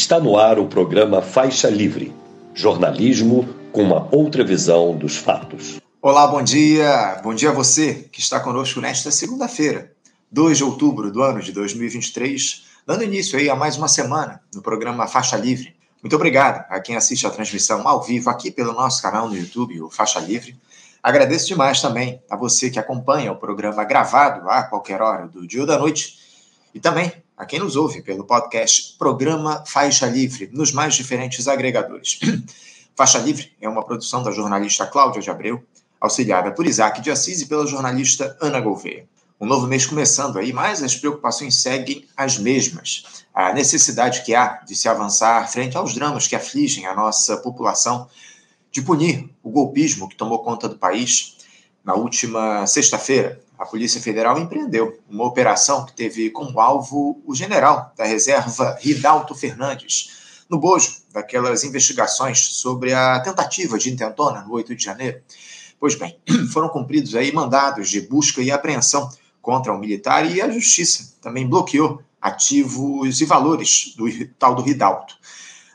Está no ar o programa Faixa Livre jornalismo com uma outra visão dos fatos. Olá, bom dia. Bom dia a você que está conosco nesta segunda-feira, 2 de outubro do ano de 2023, dando início aí a mais uma semana no programa Faixa Livre. Muito obrigado a quem assiste a transmissão ao vivo aqui pelo nosso canal no YouTube, o Faixa Livre. Agradeço demais também a você que acompanha o programa gravado a qualquer hora do dia ou da noite e também a quem nos ouve pelo podcast Programa Faixa Livre, nos mais diferentes agregadores. Faixa Livre é uma produção da jornalista Cláudia de Abreu, auxiliada por Isaac de Assis e pela jornalista Ana Gouveia. Um novo mês começando aí, mas as preocupações seguem as mesmas. A necessidade que há de se avançar frente aos dramas que afligem a nossa população, de punir o golpismo que tomou conta do país. Na última sexta-feira, a Polícia Federal empreendeu uma operação que teve como alvo o general da reserva Ridalto Fernandes, no bojo daquelas investigações sobre a tentativa de intentona no 8 de janeiro. Pois bem, foram cumpridos aí mandados de busca e apreensão contra o militar e a justiça também bloqueou ativos e valores do tal do Ridalto.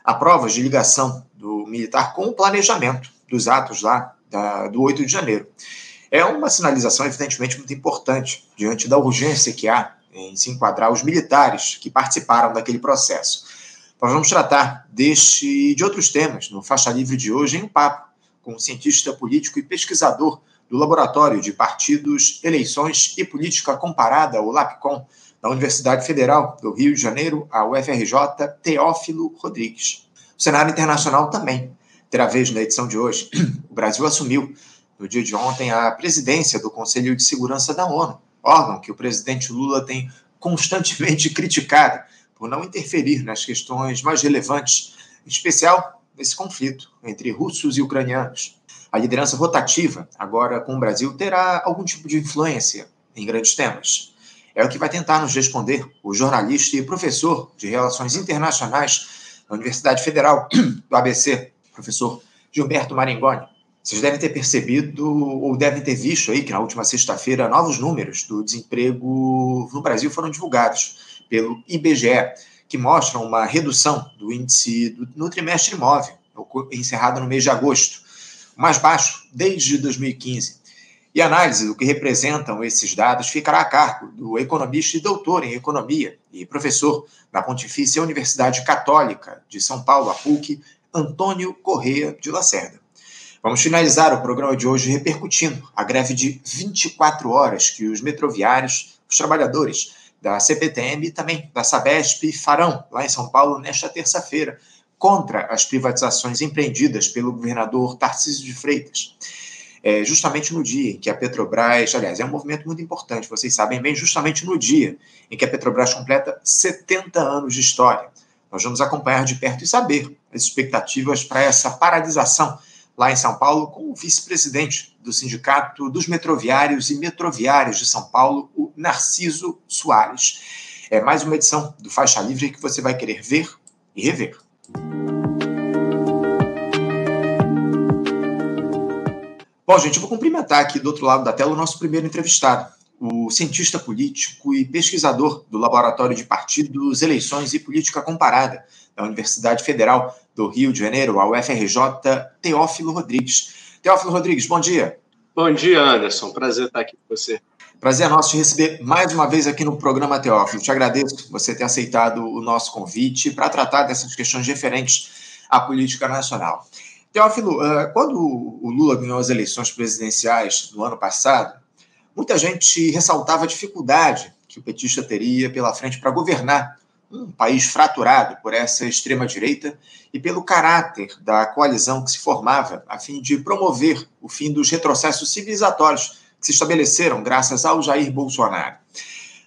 Há provas de ligação do militar com o planejamento dos atos lá da, do 8 de janeiro. É uma sinalização, evidentemente, muito importante diante da urgência que há em se enquadrar os militares que participaram daquele processo. Nós vamos tratar deste e de outros temas no Faixa Livre de hoje em um papo com o cientista político e pesquisador do Laboratório de Partidos, Eleições e Política Comparada, o LAPCOM, da Universidade Federal do Rio de Janeiro, a UFRJ, Teófilo Rodrigues. O cenário internacional também terá vez na edição de hoje. O Brasil assumiu no dia de ontem, a presidência do Conselho de Segurança da ONU, órgão que o presidente Lula tem constantemente criticado por não interferir nas questões mais relevantes, em especial nesse conflito entre russos e ucranianos. A liderança rotativa, agora com o Brasil, terá algum tipo de influência em grandes temas. É o que vai tentar nos responder o jornalista e professor de Relações Internacionais da Universidade Federal do ABC, professor Gilberto Maringoni. Vocês devem ter percebido ou devem ter visto aí que na última sexta-feira novos números do desemprego no Brasil foram divulgados pelo IBGE, que mostram uma redução do índice do, no trimestre imóvel, encerrado no mês de agosto, mais baixo desde 2015. E a análise do que representam esses dados ficará a cargo do economista e doutor em economia e professor da Pontifícia Universidade Católica de São Paulo, a PUC, Antônio Correia de Lacerda. Vamos finalizar o programa de hoje repercutindo a greve de 24 horas que os metroviários, os trabalhadores da CPTM e também da Sabesp farão lá em São Paulo nesta terça-feira contra as privatizações empreendidas pelo governador Tarcísio de Freitas. É, justamente no dia em que a Petrobras, aliás, é um movimento muito importante, vocês sabem bem, justamente no dia em que a Petrobras completa 70 anos de história. Nós vamos acompanhar de perto e saber as expectativas para essa paralisação lá em São Paulo, com o vice-presidente do Sindicato dos Metroviários e Metroviárias de São Paulo, o Narciso Soares. É mais uma edição do Faixa Livre que você vai querer ver e rever. Bom, gente, eu vou cumprimentar aqui do outro lado da tela o nosso primeiro entrevistado, o cientista político e pesquisador do Laboratório de Partidos, Eleições e Política Comparada da Universidade Federal do Rio de Janeiro, a UFRJ, Teófilo Rodrigues. Teófilo Rodrigues, bom dia. Bom dia, Anderson. Prazer estar aqui com você. Prazer é nosso te receber mais uma vez aqui no programa Teófilo. Te agradeço você ter aceitado o nosso convite para tratar dessas questões referentes à política nacional. Teófilo, eh, quando o Lula ganhou as eleições presidenciais no ano passado, muita gente ressaltava a dificuldade que o petista teria pela frente para governar um país fraturado por essa extrema-direita e pelo caráter da coalizão que se formava a fim de promover o fim dos retrocessos civilizatórios que se estabeleceram graças ao Jair Bolsonaro.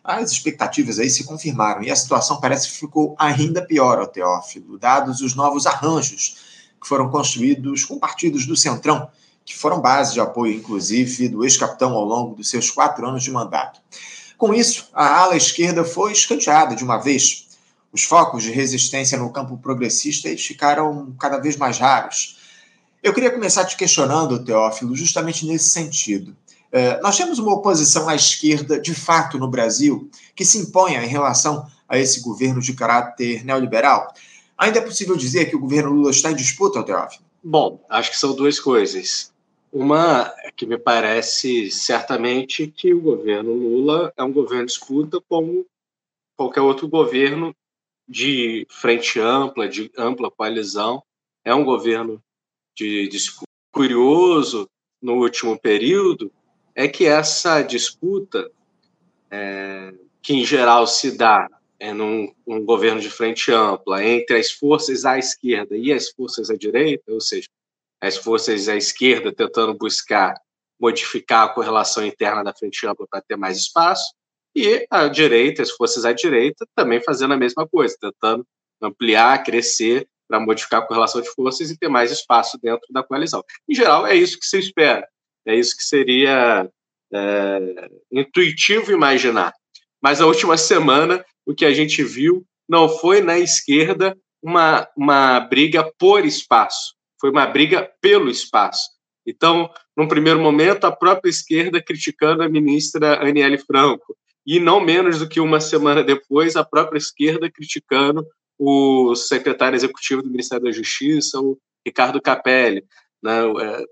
As expectativas aí se confirmaram e a situação parece que ficou ainda pior ao Teófilo, dados os novos arranjos que foram construídos com partidos do Centrão, que foram base de apoio, inclusive, do ex-capitão ao longo dos seus quatro anos de mandato. Com isso, a ala esquerda foi escanteada de uma vez, os focos de resistência no campo progressista ficaram cada vez mais raros. Eu queria começar te questionando, Teófilo, justamente nesse sentido. É, nós temos uma oposição à esquerda, de fato, no Brasil, que se imponha em relação a esse governo de caráter neoliberal. Ainda é possível dizer que o governo Lula está em disputa, Teófilo? Bom, acho que são duas coisas. Uma é que me parece certamente que o governo Lula é um governo de como qualquer outro governo de frente ampla, de ampla coalizão. É um governo de disputa. Curioso, no último período, é que essa disputa, é, que em geral se dá é, num um governo de frente ampla entre as forças à esquerda e as forças à direita, ou seja, as forças à esquerda tentando buscar modificar a correlação interna da frente ampla para ter mais espaço, e a direita, as forças à direita, também fazendo a mesma coisa, tentando ampliar, crescer para modificar a correlação de forças e ter mais espaço dentro da coalizão. Em geral, é isso que se espera, é isso que seria é, intuitivo imaginar. Mas a última semana, o que a gente viu não foi na esquerda uma, uma briga por espaço, foi uma briga pelo espaço. Então, num primeiro momento, a própria esquerda criticando a ministra Aniele Franco, e não menos do que uma semana depois, a própria esquerda criticando o secretário executivo do Ministério da Justiça, o Ricardo Capelli. Né? É,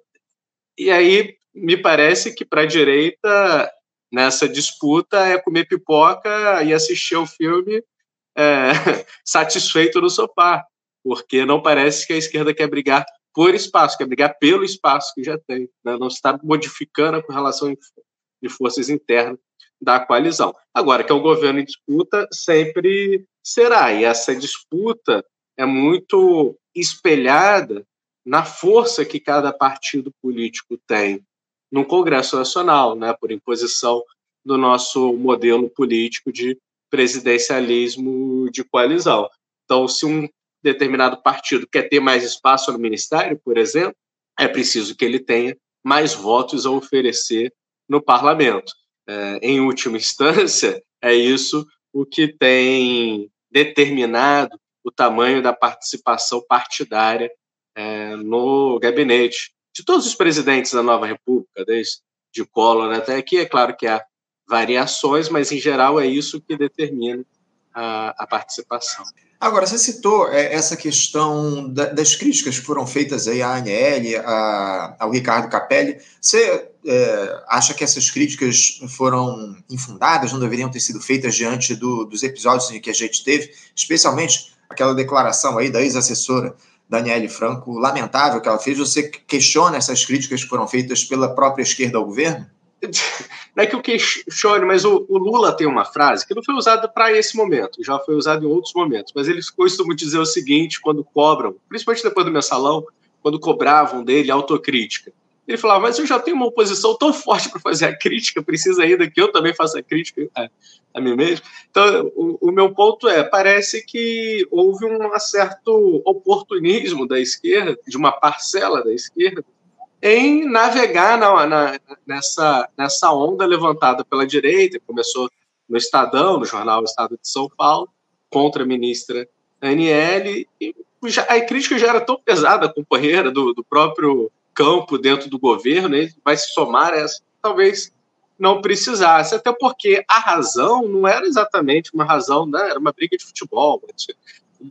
e aí, me parece que para a direita, nessa disputa, é comer pipoca e assistir ao filme é, satisfeito no sofá, porque não parece que a esquerda quer brigar por espaço, quer brigar pelo espaço que já tem, né? não está modificando a correlação de forças internas da coalizão. Agora, que é o governo em disputa, sempre será, e essa disputa é muito espelhada na força que cada partido político tem no Congresso Nacional, né, por imposição do nosso modelo político de presidencialismo de coalizão. Então, se um determinado partido quer ter mais espaço no ministério, por exemplo, é preciso que ele tenha mais votos a oferecer no parlamento. É, em última instância, é isso o que tem determinado o tamanho da participação partidária é, no gabinete de todos os presidentes da nova república, desde de Collor até aqui. É claro que há variações, mas em geral é isso que determina a, a participação. Agora, você citou é, essa questão da, das críticas que foram feitas aí à ANL, a, ao Ricardo Capelli. Você é, acha que essas críticas foram infundadas, não deveriam ter sido feitas diante do, dos episódios que a gente teve, especialmente aquela declaração aí da ex-assessora Daniele Franco, lamentável que ela fez. Você questiona essas críticas que foram feitas pela própria esquerda ao governo? Não é que eu questione, mas o, o, Lula tem uma frase que não foi usada para esse momento, já foi usada em outros momentos, mas ele costuma dizer o seguinte quando cobram, principalmente depois do mensalão, quando cobravam dele autocrítica. Ele falava, mas eu já tenho uma oposição tão forte para fazer a crítica, precisa ainda que eu também faça a crítica a, a mim mesmo. Então, o, o, meu ponto é, parece que houve um certo oportunismo da esquerda, de uma parcela da esquerda, em navegar na, na, nessa, nessa onda levantada pela direita, começou no Estadão, no jornal Estado de São Paulo, contra a ministra Aniele, e já, a crítica já era tão pesada, companheira do, do próprio campo dentro do governo, ele vai se somar a essa, talvez não precisasse, até porque a razão não era exatamente uma razão, né? era uma briga de futebol,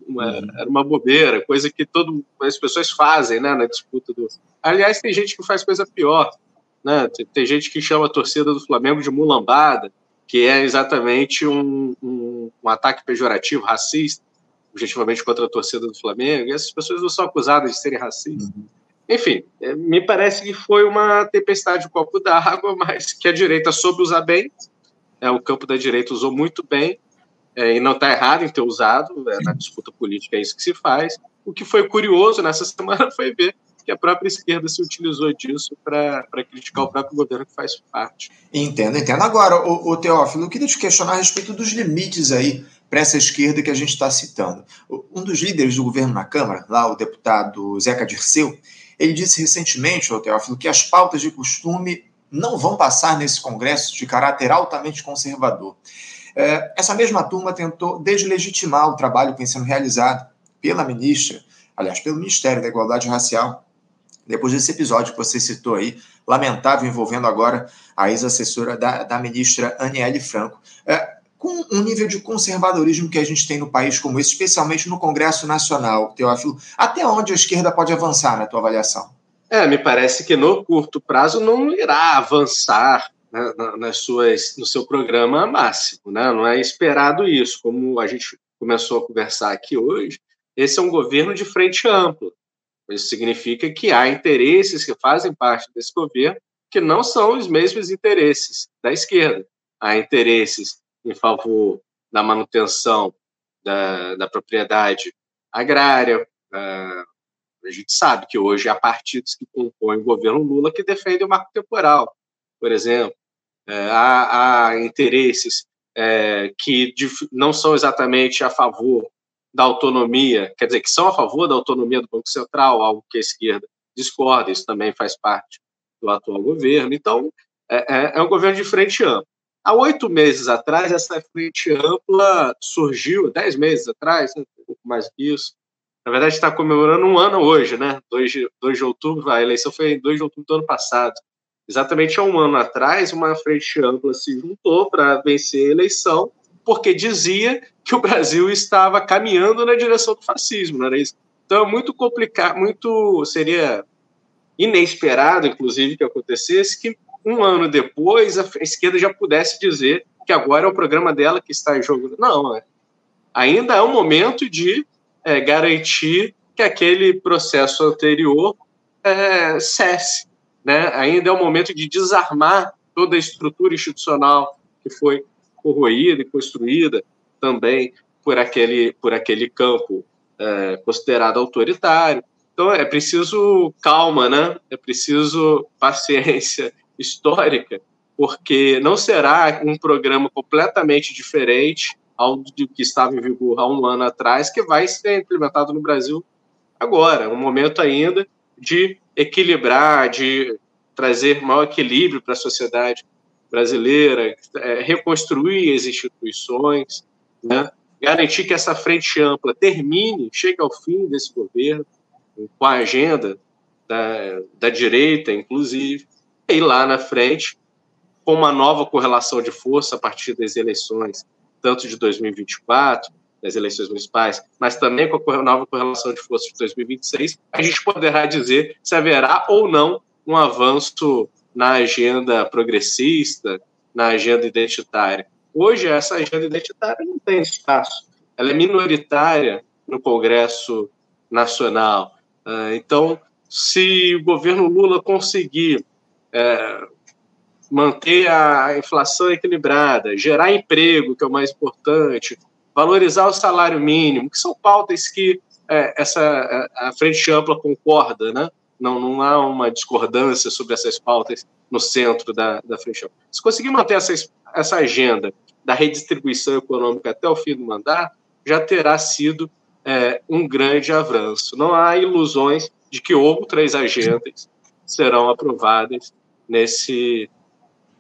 uma, uhum. era uma bobeira, coisa que todo, as pessoas fazem né, na disputa do. Aliás, tem gente que faz coisa pior, né? Tem, tem gente que chama a torcida do Flamengo de mulambada, que é exatamente um, um, um ataque pejorativo, racista, objetivamente contra a torcida do Flamengo, e essas pessoas não são acusadas de serem racistas. Uhum. Enfim, é, me parece que foi uma tempestade de copo d'água, mas que a direita soube usar bem. É, o campo da direita usou muito bem, é, e não está errado em ter usado, é, na disputa política é isso que se faz. O que foi curioso nessa semana foi ver que a própria esquerda se utilizou disso para criticar o próprio governo que faz parte. Entendo, entendo. Agora, o, o Teófilo, eu queria te questionar a respeito dos limites aí para essa esquerda que a gente está citando. Um dos líderes do governo na Câmara, lá o deputado Zeca Dirceu, ele disse recentemente, o Teófilo, que as pautas de costume não vão passar nesse Congresso de caráter altamente conservador. É, essa mesma turma tentou deslegitimar o trabalho que vem sendo realizado pela ministra, aliás, pelo Ministério da Igualdade Racial, depois desse episódio que você citou aí, lamentável, envolvendo agora a ex-assessora da, da ministra Aniele Franco. É, com um nível de conservadorismo que a gente tem no país como esse, especialmente no Congresso Nacional, Teófilo, até onde a esquerda pode avançar na tua avaliação? É, me parece que no curto prazo não irá avançar nas suas, no seu programa máximo, né? Não é esperado isso, como a gente começou a conversar aqui hoje. Esse é um governo de frente ampla. Isso significa que há interesses que fazem parte desse governo que não são os mesmos interesses da esquerda. Há interesses em favor da manutenção da, da propriedade agrária. Uh, a gente sabe que hoje há partidos que compõem o governo Lula que defendem o marco temporal, por exemplo. Uh, há, há, interesses uh, que não são exatamente a favor da autonomia, quer dizer, que são a favor da autonomia do Banco Central, algo que a esquerda discorda, isso também faz parte do atual governo. Então, é, é, é um governo de frente ampla. Há oito meses atrás, essa frente ampla surgiu, dez meses atrás, né, um pouco mais que isso. Na verdade, está comemorando um ano hoje, né? 2 de, 2 de outubro, a eleição foi em 2 de outubro do ano passado. Exatamente há um ano atrás, uma frente ampla se juntou para vencer a eleição, porque dizia que o Brasil estava caminhando na direção do fascismo, não era isso? Então, é muito complicado, muito seria inesperado, inclusive, que acontecesse que um ano depois a esquerda já pudesse dizer que agora é o programa dela que está em jogo. Não, é. ainda é o momento de é, garantir que aquele processo anterior é, cesse. Né? Ainda é o momento de desarmar toda a estrutura institucional que foi corroída e construída também por aquele, por aquele campo é, considerado autoritário. Então é preciso calma, né? É preciso paciência histórica, porque não será um programa completamente diferente ao que estava em vigor há um ano atrás que vai ser implementado no Brasil agora. Um momento ainda de equilibrar, de trazer maior equilíbrio para a sociedade brasileira, é, reconstruir as instituições, né? garantir que essa frente ampla termine, chegue ao fim desse governo, com a agenda da, da direita, inclusive, e lá na frente, com uma nova correlação de força a partir das eleições, tanto de 2024, das eleições municipais, mas também com a nova correlação de força de 2026, a gente poderá dizer se haverá ou não um avanço na agenda progressista, na agenda identitária. Hoje, essa agenda identitária não tem espaço. Ela é minoritária no Congresso Nacional. Ah, então, se o governo Lula conseguir é, manter a inflação equilibrada, gerar emprego, que é o mais importante, valorizar o salário mínimo, que são pautas que é, essa a frente ampla concorda, né? Não, não há uma discordância sobre essas pautas no centro da, da frente ampla. Se conseguir manter essa, essa agenda da redistribuição econômica até o fim do mandato, já terá sido é, um grande avanço. Não há ilusões de que outras agendas serão aprovadas nesse,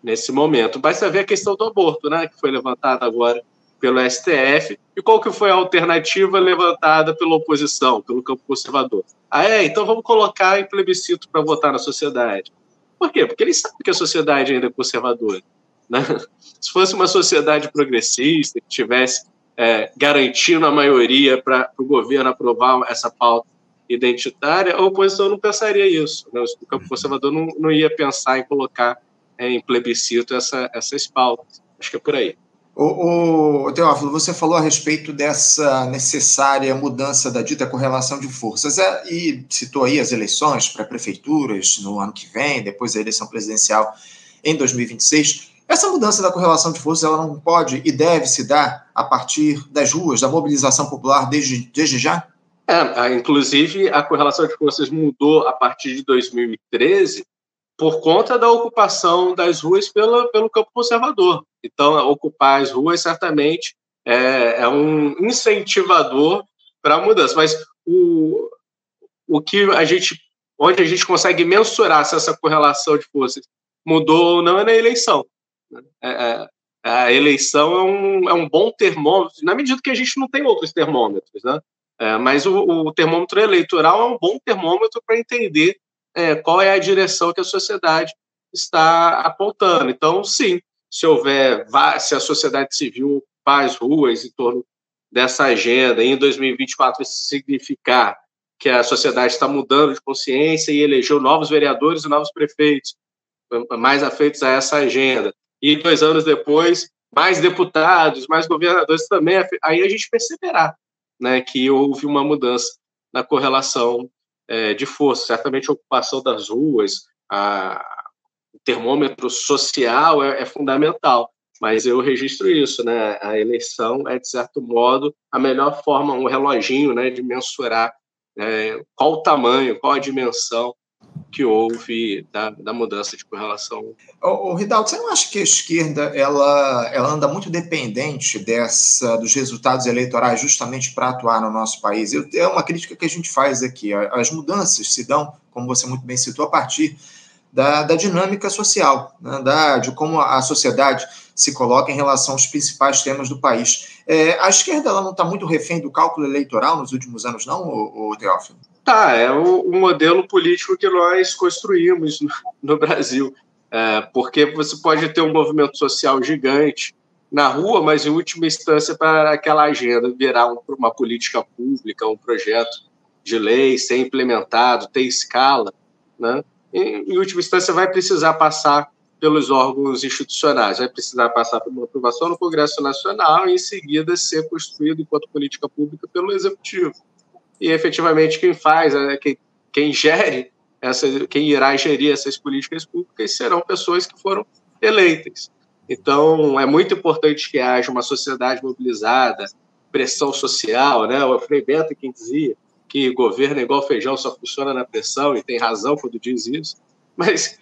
nesse momento. Basta ver a questão do aborto, né, que foi levantada agora pelo STF, e qual que foi a alternativa levantada pela oposição, pelo campo conservador. Ah, é? Então vamos colocar em plebiscito para votar na sociedade. Por quê? Porque eles sabem que a sociedade ainda é conservadora. Né? Se fosse uma sociedade progressista, que tivesse é, garantindo a maioria para o governo aprovar essa pauta identitária, a oposição não pensaria isso. Né? O campo conservador não, não ia pensar em colocar é, em plebiscito essa, essas pautas. Acho que é por aí. O, o Teófilo, você falou a respeito dessa necessária mudança da dita correlação de forças é, e citou aí as eleições para prefeituras no ano que vem, depois a eleição presidencial em 2026. Essa mudança da correlação de forças ela não pode e deve se dar a partir das ruas, da mobilização popular desde, desde já? É, inclusive, a correlação de forças mudou a partir de 2013 por conta da ocupação das ruas pela, pelo campo conservador. Então, ocupar as ruas certamente é, é um incentivador para a mudança. Mas o, o que a gente, onde a gente consegue mensurar se essa correlação de forças mudou ou não é na eleição. É, é, a eleição é um, é um bom termômetro, na medida que a gente não tem outros termômetros, né? É, mas o, o, termômetro eleitoral é um bom termômetro para entender é, qual é a direção que a sociedade está apontando. Então, sim, se houver, se a sociedade civil faz ruas em torno dessa agenda, e em 2024 isso significar que a sociedade está mudando de consciência e elegeu novos vereadores e novos prefeitos mais afeitos a essa agenda. E dois anos depois, mais deputados, mais governadores também. Aí a gente perceberá né, que houve uma mudança na correlação é, de força. Certamente a ocupação das ruas, a, o termômetro social é, é fundamental mas eu registro isso, né? A eleição é, de certo modo, a melhor forma, um reloginho, né, de mensurar é, qual o tamanho, qual a dimensão que houve da, da mudança de correlação. O, o Ridaldo, você não acha que a esquerda ela, ela anda muito dependente dessa dos resultados eleitorais justamente para atuar no nosso país? Eu, é uma crítica que a gente faz aqui. As mudanças se dão, como você muito bem citou, a partir da, da dinâmica social, né, da, de como a sociedade se coloca em relação aos principais temas do país. É, a esquerda ela não está muito refém do cálculo eleitoral nos últimos anos, não, o, Teófilo? Tá, é o, o, modelo político que nós construímos no, no Brasil. É, porque você pode ter um movimento social gigante na rua, mas em última instância para aquela agenda virar um, uma política pública, um projeto de lei ser implementado, ter escala, né? em última instância, vai precisar passar pelos órgãos institucionais, vai precisar passar por uma aprovação no Congresso Nacional e, em seguida, ser construído enquanto política pública pelo Executivo. E, efetivamente, quem faz, né, quem, quem gere, essa, quem irá gerir essas políticas públicas serão pessoas que foram eleitas. Então, é muito importante que haja uma sociedade mobilizada, pressão social, né? O Frei Bento quem dizia que governo é igual feijão, só funciona na pressão, e tem razão quando diz isso, mas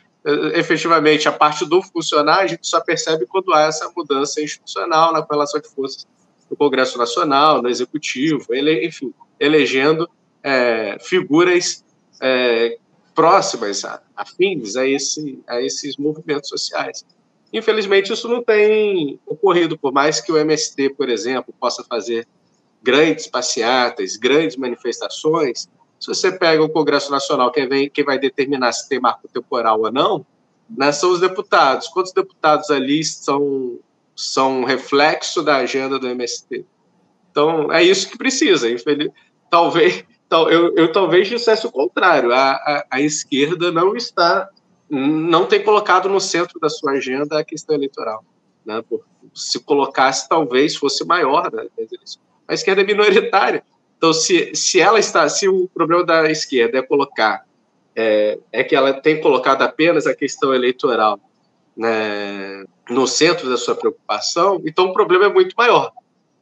efetivamente a parte do funcionar a gente só percebe quando há essa mudança institucional na correlação de forças no Congresso Nacional, no Executivo, ele, enfim, elegendo é, figuras é, próximas, afins a, esse, a esses movimentos sociais. Infelizmente, isso não tem ocorrido, por mais que o MST, por exemplo, possa fazer grandes passeatas, grandes manifestações, se você pega o Congresso Nacional, quem, vem, quem vai determinar se tem marco temporal ou não, né, são os deputados. Quantos deputados ali são, são reflexo da agenda do MST? Então, é isso que precisa. Infeliz... Talvez, tal, eu, eu talvez dissesse o contrário. A, a, a esquerda não está, não tem colocado no centro da sua agenda a questão eleitoral. Né? Se colocasse, talvez fosse maior né, a esquerda é minoritária. Então, se, se ela está, se o problema da esquerda é colocar, é, é que ela tem colocado apenas a questão eleitoral né, no centro da sua preocupação, então o problema é muito maior.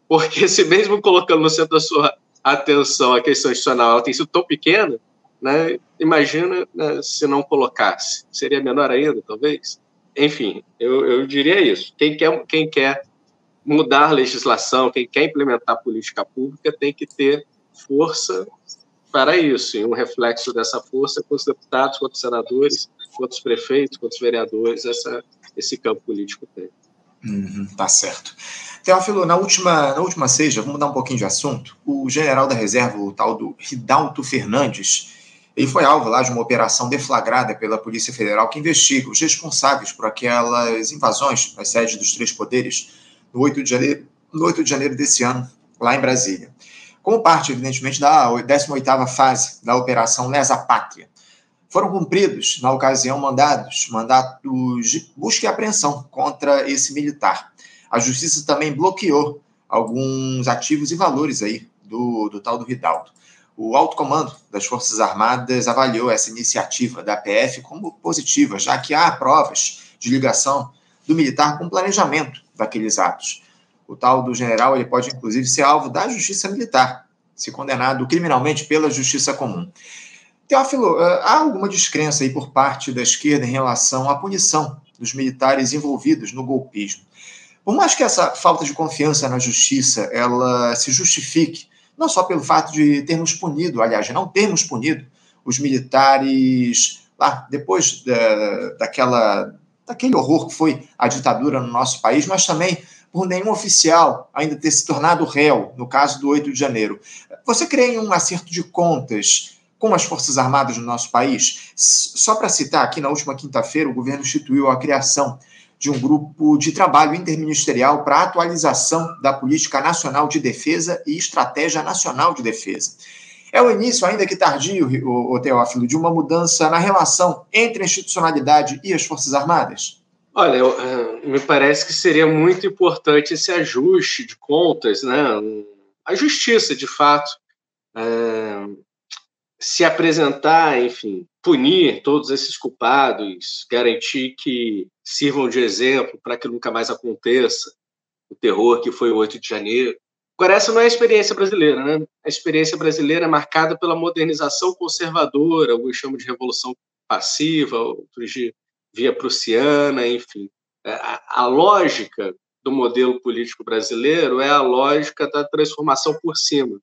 Porque se mesmo colocando no centro da sua atenção a questão institucional ela tem sido tão pequena, né, imagina né, se não colocasse. Seria menor ainda, talvez? Enfim, eu, eu diria isso. Quem quer, quem quer mudar legislação, quem quer implementar política pública tem que ter força para isso, e um reflexo dessa força com os deputados, com os senadores, com os prefeitos, com os vereadores, essa, esse campo político tem. Uhum, tá certo. Teófilo, na última, na última seja, vamos mudar um pouquinho de assunto, o general da reserva, o tal do Ridalto Fernandes, ele foi alvo lá de uma operação deflagrada pela Polícia Federal que investiga os responsáveis por aquelas invasões nas sedes dos três poderes no 8 de janeiro, no 8 de janeiro desse ano, lá em Brasília. Como parte, evidentemente, da 18ª fase da Operação Lesa Pátria. Foram cumpridos, na ocasião, mandados, mandatos de busca e apreensão contra esse militar. A justiça também bloqueou alguns ativos e valores aí do, do tal do Ridaldo. O alto comando das Forças Armadas avaliou essa iniciativa da PF como positiva, já que há provas de ligação do militar com planejamento daqueles atos. O tal do general ele pode, inclusive, ser alvo da justiça militar, se condenado criminalmente pela justiça comum. Teófilo, eh, há alguma descrença aí por parte da esquerda em relação à punição dos militares envolvidos no golpismo? Por mais que essa falta de confiança na justiça ela se justifique, não só pelo fato de termos punido, aliás, não termos punido os militares lá depois da, daquela daquele horror que foi a ditadura no nosso país, mas também por nenhum oficial ainda ter se tornado réu, no caso do 8 de janeiro. Você crê em um acerto de contas com as Forças Armadas no nosso país? Só para citar, aqui na última quinta-feira, o governo instituiu a criação de um grupo de trabalho interministerial para atualização da Política Nacional de Defesa e Estratégia Nacional de Defesa. É o início, ainda que tardio, o Teófilo, de uma mudança na relação entre a institucionalidade e as Forças Armadas? Olha, eu, uh, me parece que seria muito importante esse ajuste de contas, né? A justiça, de fato, uh, se apresentar, enfim, punir todos esses culpados, garantir que sirvam de exemplo para que nunca mais aconteça o terror que foi o 8 de janeiro. Agora, essa não é a experiência brasileira, né? A experiência brasileira é marcada pela modernização conservadora, alguns chamam de revolução passiva, outros de via prussiana, enfim. É, a, lógica do modelo político brasileiro é a lógica da transformação por cima,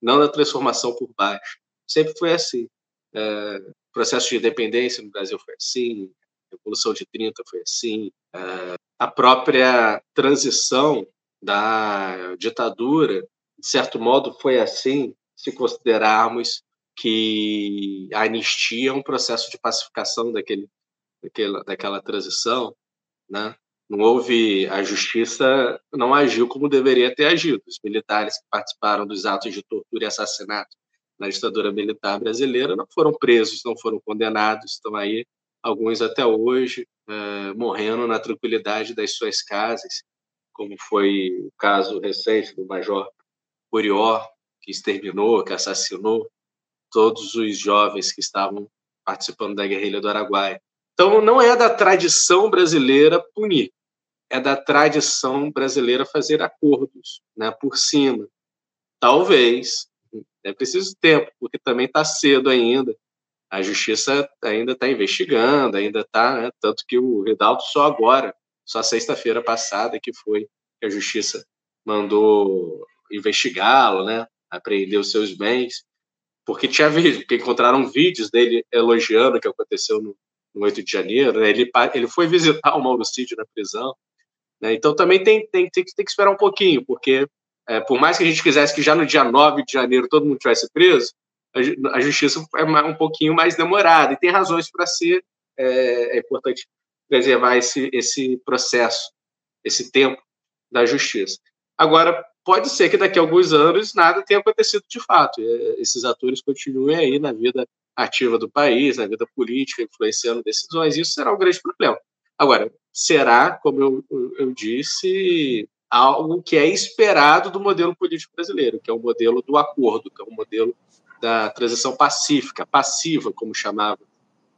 não da transformação por baixo. Sempre foi assim. É, o processo de independência no Brasil foi assim, a Revolução de 30 foi assim, é, a própria transição da ditadura, de certo modo, foi assim, se considerarmos que a anistia é um processo de pacificação daquele daquela, daquela transição, né? não houve a justiça não agiu como deveria ter agido. Os militares que participaram dos atos de tortura e assassinato na ditadura militar brasileira não foram presos, não foram condenados, estão aí alguns até hoje é, morrendo na tranquilidade das suas casas, como foi o caso recente do Major Curió, que exterminou, que assassinou todos os jovens que estavam participando da guerrilha do Araguaia. Então, não é da tradição brasileira punir, é da tradição brasileira fazer acordos né, por cima. Talvez, é preciso tempo, porque também está cedo ainda. A justiça ainda está investigando, ainda está, né, tanto que o Ridalto só agora, só sexta-feira passada que foi que a justiça mandou investigá-lo, né, apreender os seus bens, porque tinha porque encontraram vídeos dele elogiando o que aconteceu no, no 8 de janeiro, né? ele, ele foi visitar o Mauro Cid na prisão, né? então também tem, tem, tem, tem, que esperar um pouquinho, porque é, por mais que a gente quisesse que já no dia 9 de janeiro todo mundo tivesse preso, a, a justiça é um pouquinho mais demorada, e tem razões para ser, é, é importante preservar esse, esse processo, esse tempo da justiça. Agora, pode ser que daqui a alguns anos nada tenha acontecido de fato. Esses atores continuem aí na vida ativa do país, na vida política, influenciando decisões, isso será um grande problema. Agora, será, como eu, eu disse, algo que é esperado do modelo político brasileiro, que é o modelo do acordo, que é o modelo da transição pacífica, passiva, como chamava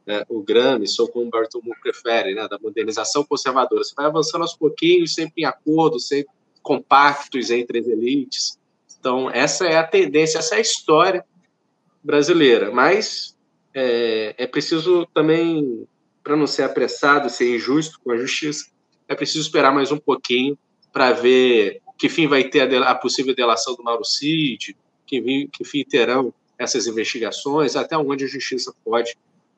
né, o Gramsci, ou como o Bartolomeu prefere, né, da modernização conservadora. Você vai avançando aos pouquinhos, sempre em acordo, sempre compactos entre as elites. Então, essa é a tendência, essa é a história brasileira. Mas é, é preciso também, para não ser apressado, ser injusto com a justiça, é preciso esperar mais um pouquinho para ver que fim vai ter a, a possível delação do Mauro Cid, que, que fim terão essas investigações, até onde a justiça pode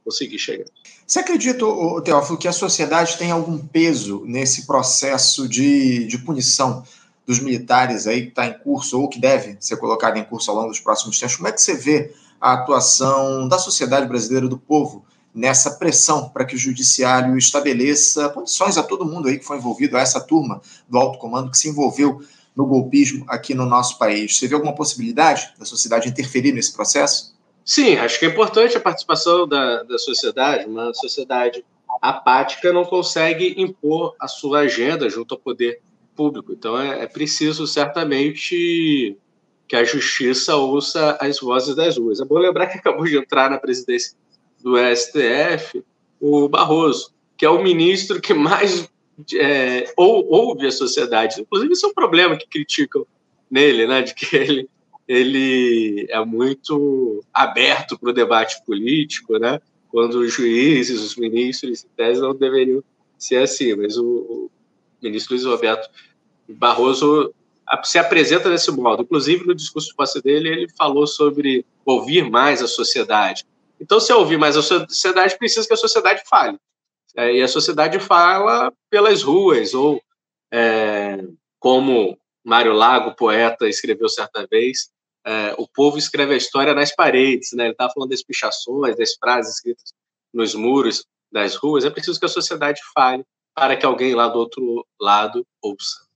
conseguir chegar. Você acredita, Teófilo, que a sociedade tem algum peso nesse processo de, de punição dos militares aí que está em curso ou que deve ser colocado em curso ao longo dos próximos tempos? Como é que você vê a atuação da sociedade brasileira, do povo, nessa pressão para que o judiciário estabeleça condições a todo mundo aí que foi envolvido, a essa turma do alto comando que se envolveu no golpismo aqui no nosso país. Você vê alguma possibilidade da sociedade interferir nesse processo? Sim, acho que é importante a participação da, da sociedade. Uma sociedade apática não consegue impor a sua agenda junto ao poder público. Então é, é preciso certamente que a justiça ouça as vozes das ruas. É bom lembrar que acabou de entrar na presidência do STF o Barroso, que é o ministro que mais é, ou, ouve a sociedade. Inclusive, isso é um problema que criticam nele, né, de que ele, ele é muito aberto para o debate político, né, quando os juízes, os ministros, em tese, não deveriam ser assim. Mas o, o ministro Luiz Roberto Barroso se apresenta desse modo. Inclusive, no discurso de posse dele, ele falou sobre ouvir mais a sociedade. Então, se ouvir mais a sociedade, precisa que a sociedade fale. É, e a sociedade fala pelas ruas, ou é, como Mário Lago, poeta, escreveu certa vez, é, o povo escreve a história nas paredes. Né? Ele estava falando das pichações, das frases escritas nos muros das ruas. É preciso que a sociedade fale para que alguém lá do outro lado ouça.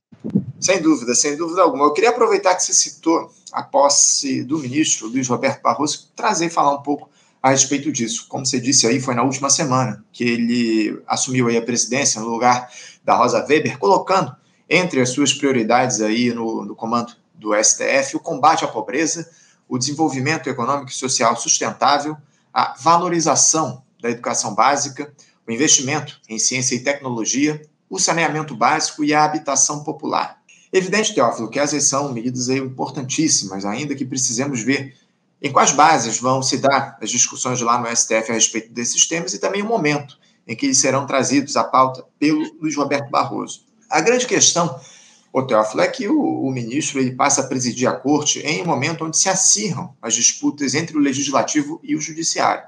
Sem dúvida, sem dúvida alguma. Eu queria aproveitar que você citou a posse do ministro Luiz Roberto Barroso, trazer e falar um pouco a respeito disso. Como você disse aí, foi na última semana que ele assumiu aí a presidência no lugar da Rosa Weber, colocando entre as suas prioridades aí no, no comando do STF o combate à pobreza, o desenvolvimento econômico e social sustentável, a valorização da educação básica, o investimento em ciência e tecnologia, o saneamento básico e a habitação popular. Evidente, Teófilo, que essas são medidas importantíssimas, ainda que precisemos ver em quais bases vão se dar as discussões lá no STF a respeito desses temas e também o momento em que eles serão trazidos à pauta pelo Luiz Roberto Barroso. A grande questão, o Teófilo, é que o, o, ministro ele passa a presidir a corte em um momento onde se acirram as disputas entre o legislativo e o judiciário.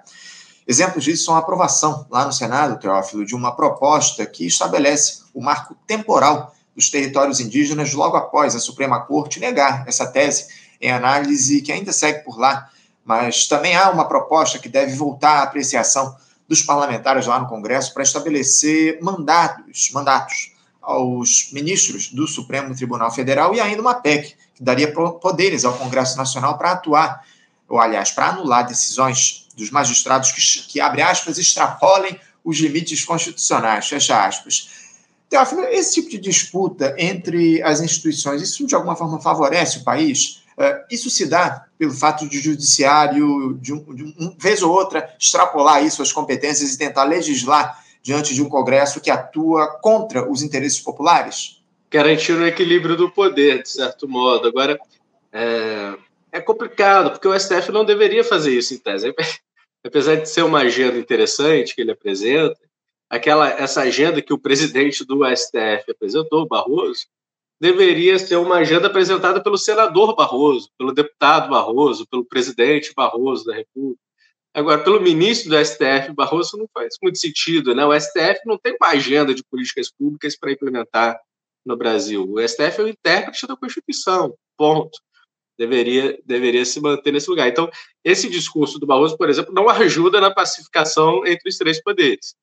Exemplos disso são a aprovação lá no Senado, Teófilo, de uma proposta que estabelece o marco temporal dos territórios indígenas logo após a Suprema Corte negar essa tese em análise que ainda segue por lá, mas também há uma proposta que deve voltar à apreciação dos parlamentares lá no Congresso para estabelecer mandatos, mandatos aos ministros do Supremo Tribunal Federal e ainda uma PEC que daria poderes ao Congresso Nacional para atuar, ou aliás, para anular decisões dos magistrados que, que abre aspas, extrapolem os limites constitucionais, fecha aspas. Teófilo, esse tipo de disputa entre as instituições, isso de alguma forma favorece o país? É, isso se dá pelo fato de o judiciário, de, um, de um, vez ou outra, extrapolar isso, as competências e tentar legislar diante de um Congresso que atua contra os interesses populares? Garantir o equilíbrio do poder, de certo modo. Agora, é, é complicado, porque o STF não deveria fazer isso, em tese. Apesar de ser uma agenda interessante que ele apresenta, aquela essa agenda que o presidente do STF apresentou, Barroso, deveria ser uma agenda apresentada pelo senador Barroso, pelo deputado Barroso, pelo presidente Barroso da República. Agora, pelo ministro do STF, Barroso, não faz muito sentido. Né? O STF não tem uma agenda de políticas públicas para implementar no Brasil. O STF é o intérprete da Constituição, ponto. Deveria, deveria se manter nesse lugar. Então, esse discurso do Barroso, por exemplo, não ajuda na pacificação entre os três poderes.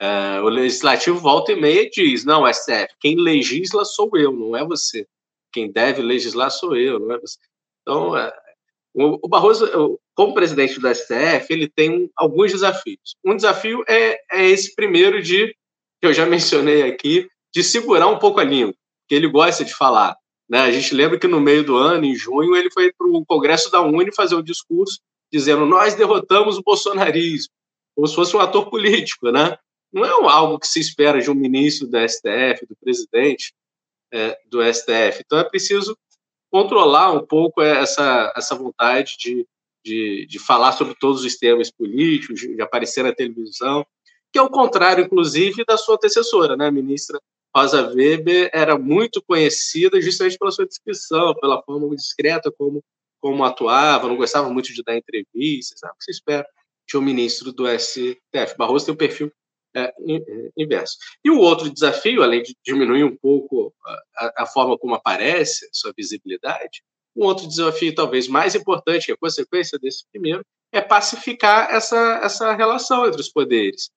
Uh, o legislativo volta e meia diz: não, STF, quem legisla sou eu, não é você. Quem deve legislar sou eu, não é você. Então, uh, o, Barroso, como presidente do STF, ele tem alguns desafios. Um desafio é, é esse primeiro de, que eu já mencionei aqui, de segurar um pouco a língua, que ele gosta de falar. Né? A gente lembra que no meio do ano, em junho, ele foi para o Congresso da Uni fazer um discurso dizendo: nós derrotamos o bolsonarismo, como se fosse um ator político, né? não é algo que se espera de um ministro da STF, do presidente é, do STF. Então é preciso controlar um pouco essa, essa vontade de, de, de falar sobre todos os temas políticos, de, de aparecer na televisão, que é o contrário, inclusive, da sua antecessora, né? a ministra Rosa Weber era muito conhecida justamente pela sua descrição, pela forma discreta como, como atuava, não gostava muito de dar entrevistas, sabe o que se espera de um ministro do STF. Barroso tem um perfil é, é, inverso. E o outro desafio, além de diminuir um pouco a, a, forma como aparece, sua visibilidade, um outro desafio talvez mais importante, que é a consequência desse primeiro, é pacificar essa, essa relação entre os poderes.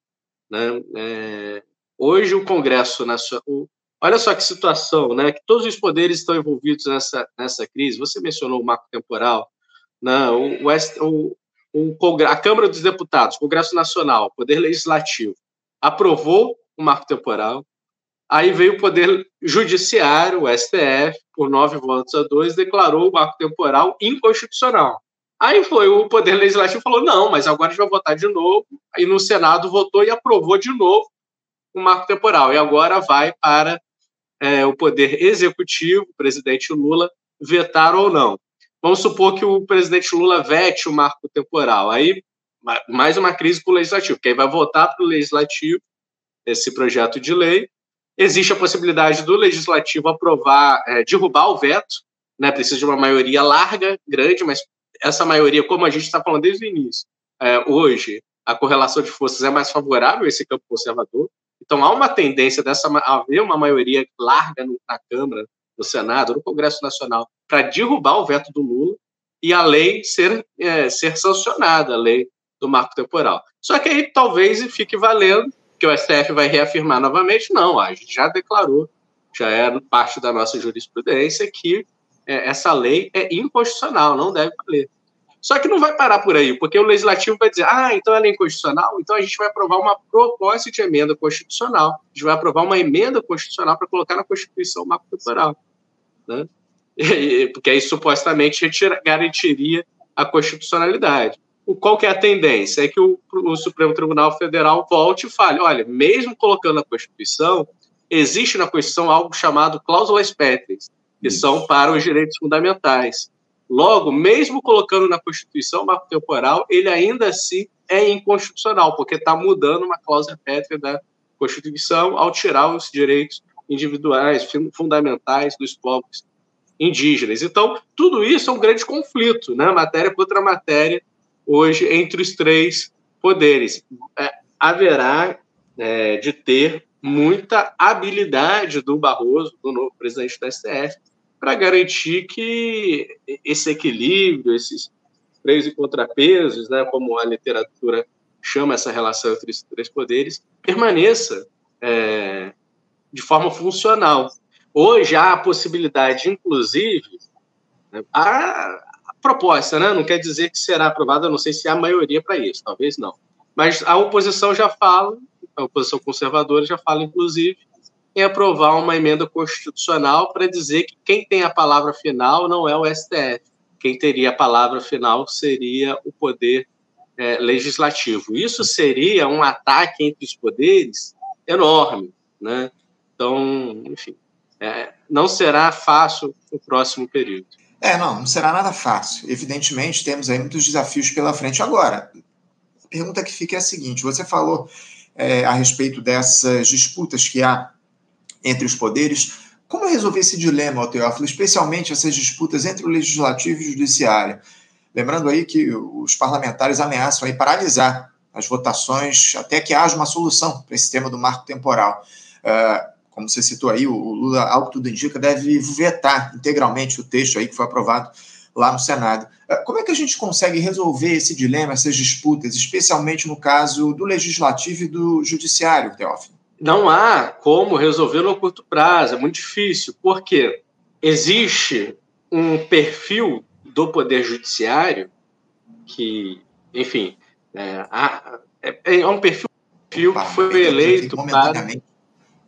Né? É, hoje o Congresso Nacional, olha só que situação, né? que todos os poderes estão envolvidos nessa, nessa crise. Você mencionou o marco temporal, né? o, o, o, a Câmara dos Deputados, Congresso Nacional, Poder Legislativo, aprovou o marco temporal. Aí veio o Poder Judiciário, o STF, por nove votos a dois, declarou o marco temporal inconstitucional. Aí foi o Poder Legislativo falou: não, mas agora a gente vai votar de novo. Aí no Senado votou e aprovou de novo o marco temporal. E agora vai para é, o Poder Executivo, o presidente Lula, vetar ou não. Vamos supor que o presidente Lula vete o marco temporal. Aí mais uma crise para o legislativo, porque aí vai votar para o legislativo esse projeto de lei. Existe a possibilidade do legislativo aprovar, é, derrubar o veto, né? Precisa de uma maioria larga, grande, mas essa maioria, como a gente está falando desde o início, é, hoje a correlação de forças é mais favorável a esse campo conservador. Então há uma tendência dessa haver uma maioria larga na Câmara, no Senado, no Congresso Nacional, para derrubar o veto do Lula e a lei ser, é, ser sancionada, a lei do marco temporal. Só que aí talvez fique valendo que o STF vai reafirmar novamente. Não, a gente já declarou, já é parte da nossa jurisprudência, que é, essa lei é inconstitucional, não deve valer. Só que não vai parar por aí, porque o legislativo vai dizer: ah, então ela é inconstitucional, então a gente vai aprovar uma proposta de emenda constitucional. A gente vai aprovar uma emenda constitucional para colocar na Constituição o marco temporal. Né? porque aí supostamente garantiria a constitucionalidade. O, qual que é a tendência? É que o, o Supremo Tribunal Federal volte e fale: olha, mesmo colocando na Constituição, existe na Constituição algo chamado cláusulas pétreas, que Isso. são para os direitos fundamentais. Logo, mesmo colocando na Constituição o marco temporal, ele ainda assim é inconstitucional, porque está mudando uma cláusula pétrea da Constituição ao tirar os direitos individuais, fundamentais dos povos indígenas. Então, tudo isso é um grande conflito, né? matéria contra matéria, hoje, entre os três poderes. É, haverá é, de ter muita habilidade do Barroso, do novo presidente da STF, para garantir que esse equilíbrio, esses três e contrapesos, né, como a literatura chama essa relação entre esses três poderes, permaneça é, de forma funcional. Hoje há a possibilidade, inclusive, né, a, proposta, né, não quer dizer que será aprovada, não sei se há maioria para isso, talvez não. Mas a oposição já fala, a oposição conservadora já fala, inclusive, em aprovar uma emenda constitucional para dizer que quem tem a palavra final não é o STF. Quem teria a palavra final seria o poder é, legislativo. Isso seria um ataque entre os poderes enorme. Né? Então, enfim, é, não será fácil o próximo período. É, não, não será nada fácil. Evidentemente, temos aí muitos desafios pela frente. Agora, a pergunta que fica é a seguinte: você falou é, a respeito dessas disputas que há entre os poderes. Como resolver esse dilema, Teófilo, especialmente essas disputas entre o legislativo e o judiciário? Lembrando aí que os parlamentares ameaçam aí paralisar as votações até que haja uma solução para esse tema do marco temporal. Uh, como você citou aí, o Lula, que tudo indica, deve vetar integralmente o texto aí que foi aprovado lá no Senado. Uh, como é que a gente consegue resolver esse dilema, essas disputas, especialmente no caso do legislativo e do judiciário, Teófilo? não há como resolver no curto prazo, é muito difícil, porque existe um perfil do Poder Judiciário que, enfim, é, é, é um perfil que foi eleito para...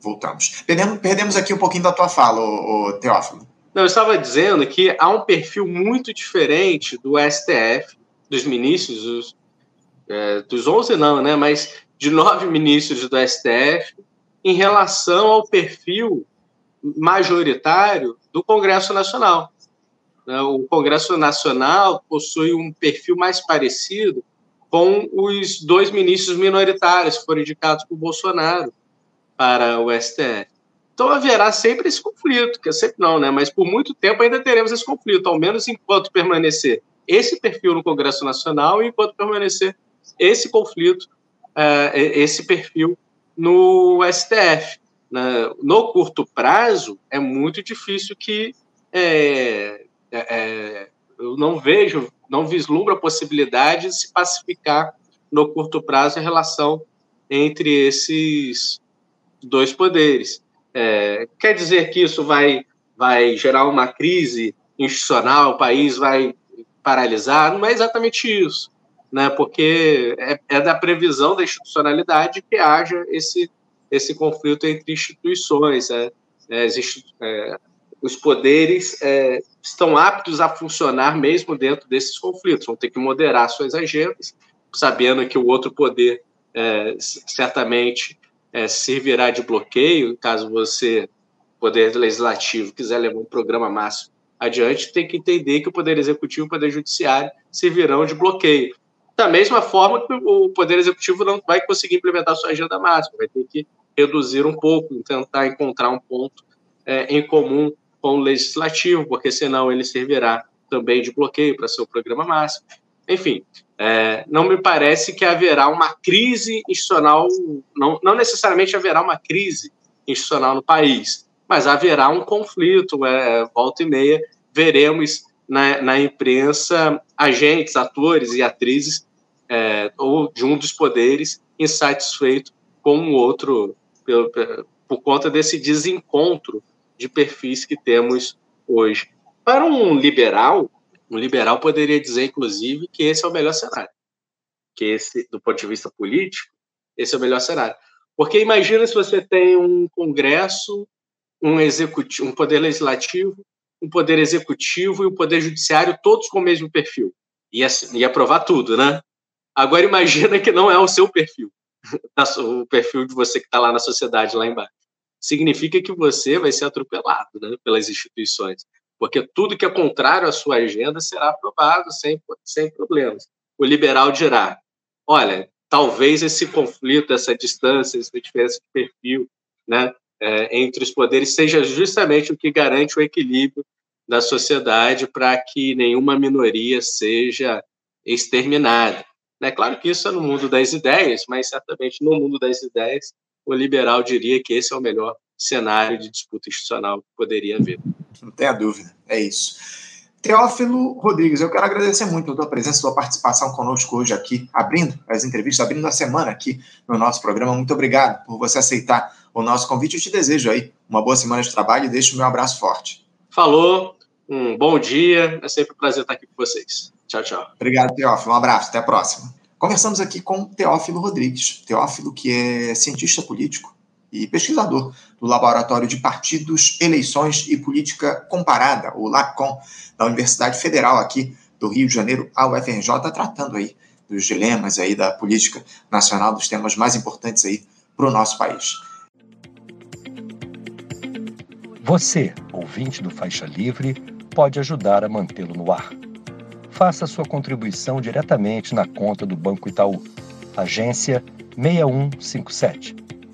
Voltamos. Perdemos, perdemos aqui um pouquinho da tua fala, o, Teófilo. Não, eu estava dizendo que há um perfil muito diferente do STF, dos ministros, dos, é, dos 11 não, né, mas de nove ministros do STF em relação ao perfil majoritário do Congresso Nacional. Né, o Congresso Nacional possui um perfil mais parecido com os dois ministros minoritários que foram indicados por Bolsonaro para o STF. Então haverá sempre esse conflito, que é sempre não, né? Mas por muito tempo ainda teremos esse conflito, ao menos enquanto permanecer esse perfil no Congresso Nacional e enquanto permanecer esse conflito uh, esse perfil no STF. Né? No curto prazo, é muito difícil que é, é, eu não vejo, não vislumbro a possibilidade de se pacificar no curto prazo a relação entre esses dois poderes. É, quer dizer que isso vai, vai gerar uma crise institucional, o país vai paralisar? Não é exatamente isso né, porque é, é da previsão da institucionalidade que haja esse, esse conflito entre instituições. É, é, é, os poderes é, estão aptos a funcionar mesmo dentro desses conflitos, vão ter que moderar suas agendas, sabendo que o outro poder é, servirá de bloqueio, caso você, poder legislativo, quiser levar um programa máximo adiante, tem que entender que o poder executivo e o poder judiciário servirão de bloqueio da mesma forma que o Poder Executivo não vai conseguir implementar sua agenda máxima, vai ter que reduzir um pouco, tentar encontrar um ponto é, em comum com o Legislativo, porque senão ele servirá também de bloqueio para seu programa máximo. Enfim, é, não me parece que haverá uma crise institucional, não, não necessariamente haverá uma crise institucional no país, mas haverá um conflito, é, volta e meia, veremos na, na imprensa agentes, atores e atrizes é, ou de um dos poderes insatisfeito com o outro, por, por conta desse desencontro de perfis que temos hoje. Para um liberal, um liberal poderia dizer, inclusive, que esse é o melhor cenário. Que esse, do ponto de vista político, esse é o melhor cenário. Porque imagina se você tem um Congresso, um executivo, um poder legislativo, um poder executivo e um poder judiciário, todos com o mesmo perfil. Ia, aprovar tudo, né? Agora imagina que não é o seu perfil, o perfil de você que está lá na sociedade, lá embaixo. Significa que você vai ser atropelado né, pelas instituições porque tudo que é contrário à sua agenda será aprovado sem, sem problemas. O liberal dirá: olha, talvez esse conflito, essa distância, essa diferença de perfil né, é, entre os poderes seja justamente o que garante o equilíbrio da sociedade para que nenhuma minoria seja exterminada. É claro que isso é no mundo das ideias, mas certamente no mundo das ideias o liberal diria que esse é o melhor cenário de disputa institucional que poderia haver. Não tenha dúvida, é isso. Teófilo Rodrigues, eu quero agradecer muito a tua presença, a tua participação conosco hoje aqui, abrindo as entrevistas, abrindo a semana aqui no nosso programa. Muito obrigado por você aceitar o nosso convite. Eu te desejo aí uma boa semana de trabalho e deixo o meu abraço forte. Falou, um bom dia, é sempre um prazer estar aqui com vocês. Tchau, tchau. Obrigado, Teófilo. Um abraço, até a próxima. Conversamos aqui com Teófilo Rodrigues. Teófilo, que é cientista político, e pesquisador do Laboratório de Partidos, Eleições e Política Comparada, o LACOM, da Universidade Federal aqui do Rio de Janeiro, a UFRJ, tratando aí dos dilemas aí da política nacional, dos temas mais importantes aí para o nosso país. Você, ouvinte do Faixa Livre, pode ajudar a mantê-lo no ar. Faça sua contribuição diretamente na conta do Banco Itaú, agência 6157